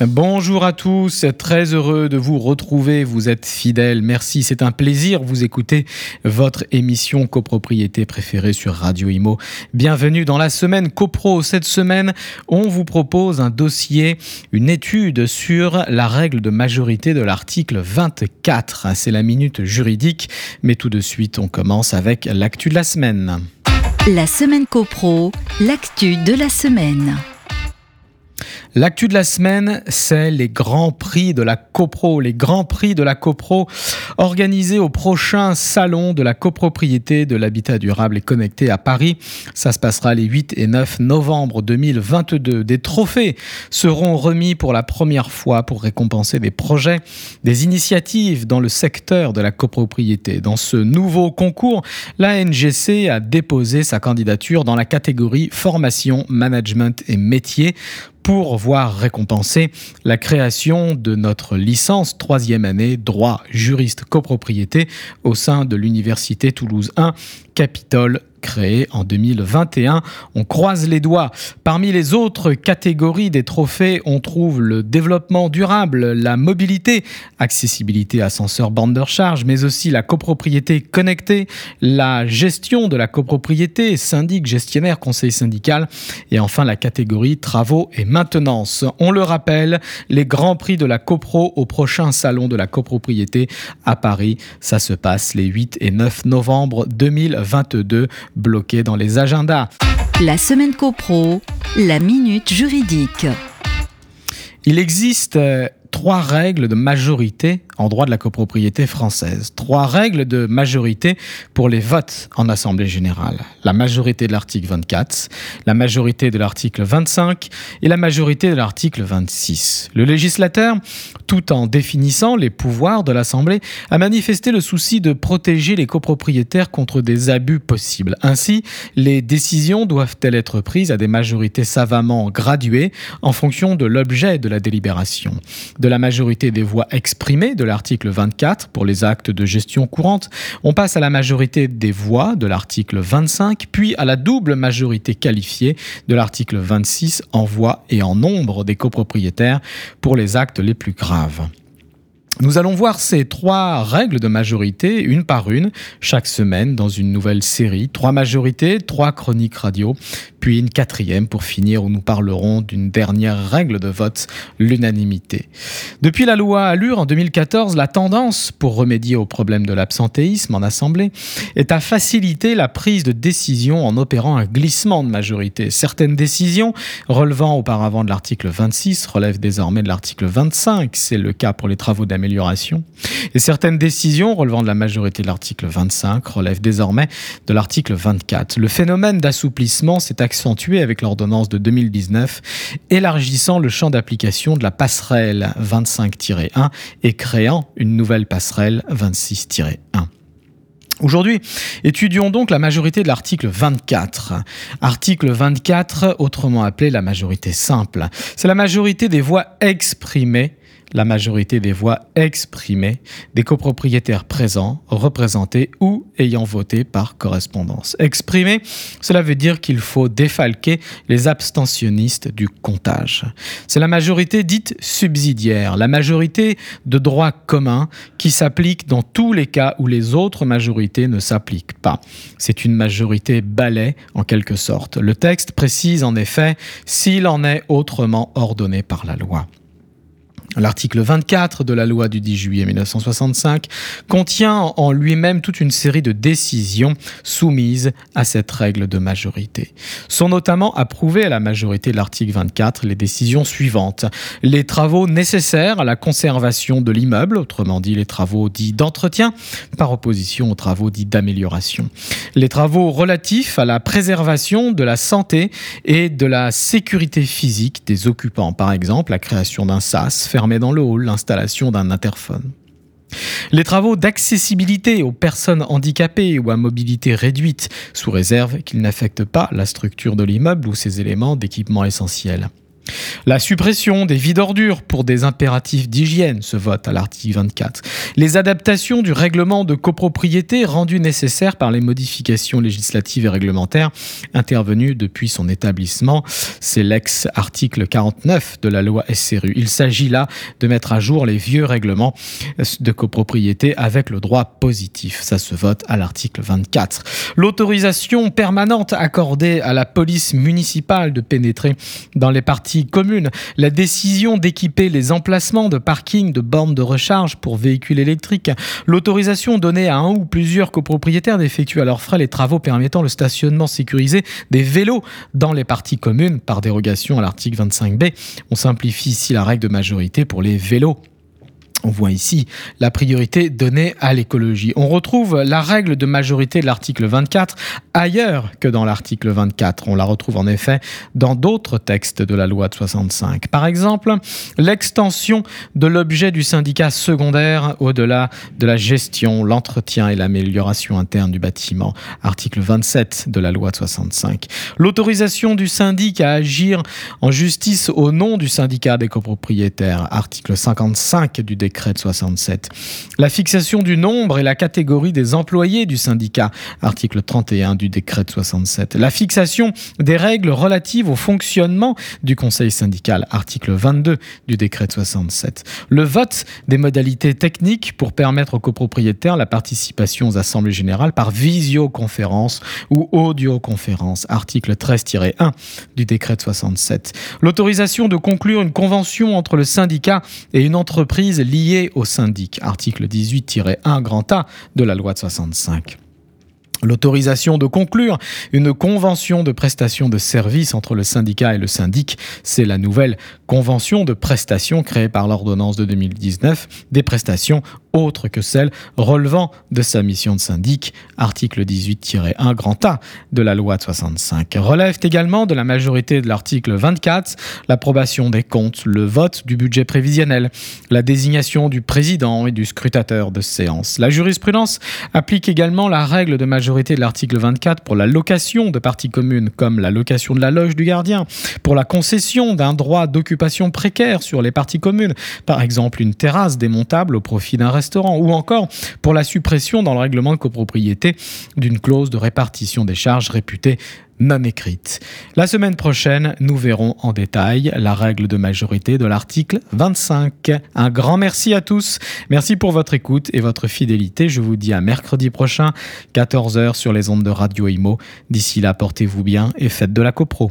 Bonjour à tous, très heureux de vous retrouver, vous êtes fidèles, merci, c'est un plaisir, vous écoutez votre émission copropriété préférée sur Radio Imo. Bienvenue dans la semaine copro. Cette semaine, on vous propose un dossier, une étude sur la règle de majorité de l'article 24. C'est la minute juridique, mais tout de suite, on commence avec l'actu de la semaine. La semaine copro, l'actu de la semaine. L'actu de la semaine, c'est les grands prix de la CoPro, les grands prix de la CoPro organisés au prochain salon de la copropriété de l'habitat durable et connecté à Paris. Ça se passera les 8 et 9 novembre 2022. Des trophées seront remis pour la première fois pour récompenser des projets, des initiatives dans le secteur de la copropriété. Dans ce nouveau concours, la NGC a déposé sa candidature dans la catégorie formation, management et métier pour voir récompenser la création de notre licence troisième année droit juriste copropriété au sein de l'Université Toulouse 1 Capitole créé en 2021. On croise les doigts. Parmi les autres catégories des trophées, on trouve le développement durable, la mobilité, accessibilité ascenseur bande de recharge, mais aussi la copropriété connectée, la gestion de la copropriété, syndic, gestionnaire, conseil syndical, et enfin la catégorie travaux et maintenance. On le rappelle, les grands prix de la copro au prochain salon de la copropriété à Paris, ça se passe les 8 et 9 novembre 2022 bloqué dans les agendas. La semaine copro, la minute juridique. Il existe euh, trois règles de majorité en droit de la copropriété française. Trois règles de majorité pour les votes en Assemblée générale. La majorité de l'article 24, la majorité de l'article 25 et la majorité de l'article 26. Le législateur, tout en définissant les pouvoirs de l'Assemblée, a manifesté le souci de protéger les copropriétaires contre des abus possibles. Ainsi, les décisions doivent-elles être prises à des majorités savamment graduées en fonction de l'objet de la délibération? La majorité des voix exprimées de l'article 24 pour les actes de gestion courante, on passe à la majorité des voix de l'article 25, puis à la double majorité qualifiée de l'article 26 en voix et en nombre des copropriétaires pour les actes les plus graves. Nous allons voir ces trois règles de majorité une par une chaque semaine dans une nouvelle série. Trois majorités, trois chroniques radio, puis une quatrième pour finir où nous parlerons d'une dernière règle de vote, l'unanimité. Depuis la loi Allure en 2014, la tendance pour remédier au problème de l'absentéisme en Assemblée est à faciliter la prise de décision en opérant un glissement de majorité. Certaines décisions relevant auparavant de l'article 26 relèvent désormais de l'article 25. C'est le cas pour les travaux d'amélioration et certaines décisions relevant de la majorité de l'article 25 relèvent désormais de l'article 24. Le phénomène d'assouplissement s'est accentué avec l'ordonnance de 2019, élargissant le champ d'application de la passerelle 25-1 et créant une nouvelle passerelle 26-1. Aujourd'hui, étudions donc la majorité de l'article 24. Article 24, autrement appelé la majorité simple. C'est la majorité des voix exprimées la majorité des voix exprimées des copropriétaires présents, représentés ou ayant voté par correspondance. Exprimé, cela veut dire qu'il faut défalquer les abstentionnistes du comptage. C'est la majorité dite subsidiaire, la majorité de droit commun qui s'applique dans tous les cas où les autres majorités ne s'appliquent pas. C'est une majorité balai en quelque sorte. Le texte précise en effet s'il en est autrement ordonné par la loi. L'article 24 de la loi du 10 juillet 1965 contient en lui-même toute une série de décisions soumises à cette règle de majorité. Sont notamment approuvées à la majorité de l'article 24 les décisions suivantes. Les travaux nécessaires à la conservation de l'immeuble, autrement dit les travaux dits d'entretien, par opposition aux travaux dits d'amélioration. Les travaux relatifs à la préservation de la santé et de la sécurité physique des occupants, par exemple la création d'un SAS, dans le hall l'installation d'un interphone. Les travaux d'accessibilité aux personnes handicapées ou à mobilité réduite, sous réserve qu'ils n'affectent pas la structure de l'immeuble ou ses éléments d'équipement essentiels. La suppression des vides ordures pour des impératifs d'hygiène, ce vote à l'article 24. Les adaptations du règlement de copropriété rendues nécessaires par les modifications législatives et réglementaires intervenues depuis son établissement. C'est l'ex-article 49 de la loi SRU. Il s'agit là de mettre à jour les vieux règlements de copropriété avec le droit positif. Ça se vote à l'article 24. L'autorisation permanente accordée à la police municipale de pénétrer dans les parties communes. La décision d'équiper les emplacements de parking de bornes de recharge pour véhicules électriques. L'autorisation donnée à un ou plusieurs copropriétaires d'effectuer à leurs frais les travaux permettant le stationnement sécurisé des vélos dans les parties communes par dérogation à l'article 25b. On simplifie ici la règle de majorité pour les vélos. On voit ici la priorité donnée à l'écologie. On retrouve la règle de majorité de l'article 24 ailleurs que dans l'article 24. On la retrouve en effet dans d'autres textes de la loi de 65. Par exemple, l'extension de l'objet du syndicat secondaire au-delà de la gestion, l'entretien et l'amélioration interne du bâtiment. Article 27 de la loi de 65. L'autorisation du syndic à agir en justice au nom du syndicat des copropriétaires. Article 55 du décret de 67. La fixation du nombre et la catégorie des employés du syndicat, article 31 du décret de 67. La fixation des règles relatives au fonctionnement du conseil syndical, article 22 du décret de 67. Le vote des modalités techniques pour permettre aux copropriétaires la participation aux assemblées générales par visioconférence ou audioconférence, article 13-1 du décret de 67. L'autorisation de conclure une convention entre le syndicat et une entreprise liée au syndic, article 18-1 grand A de la loi de 65. L'autorisation de conclure une convention de prestation de services entre le syndicat et le syndic, c'est la nouvelle convention de prestation créée par l'ordonnance de 2019 des prestations autres que celles relevant de sa mission de syndic, article 18-1 grand A de la loi de 65. Relèvent également de la majorité de l'article 24 l'approbation des comptes, le vote du budget prévisionnel, la désignation du président et du scrutateur de séance. La jurisprudence applique également la règle de majorité de l'article 24 pour la location de parties communes comme la location de la loge du gardien, pour la concession d'un droit d'occupation précaire sur les parties communes, par exemple une terrasse démontable au profit d'un restaurant ou encore pour la suppression dans le règlement de copropriété d'une clause de répartition des charges réputée non écrite. La semaine prochaine, nous verrons en détail la règle de majorité de l'article 25. Un grand merci à tous. Merci pour votre écoute et votre fidélité. Je vous dis à mercredi prochain, 14h sur les ondes de Radio Imo. D'ici là, portez-vous bien et faites de la copro.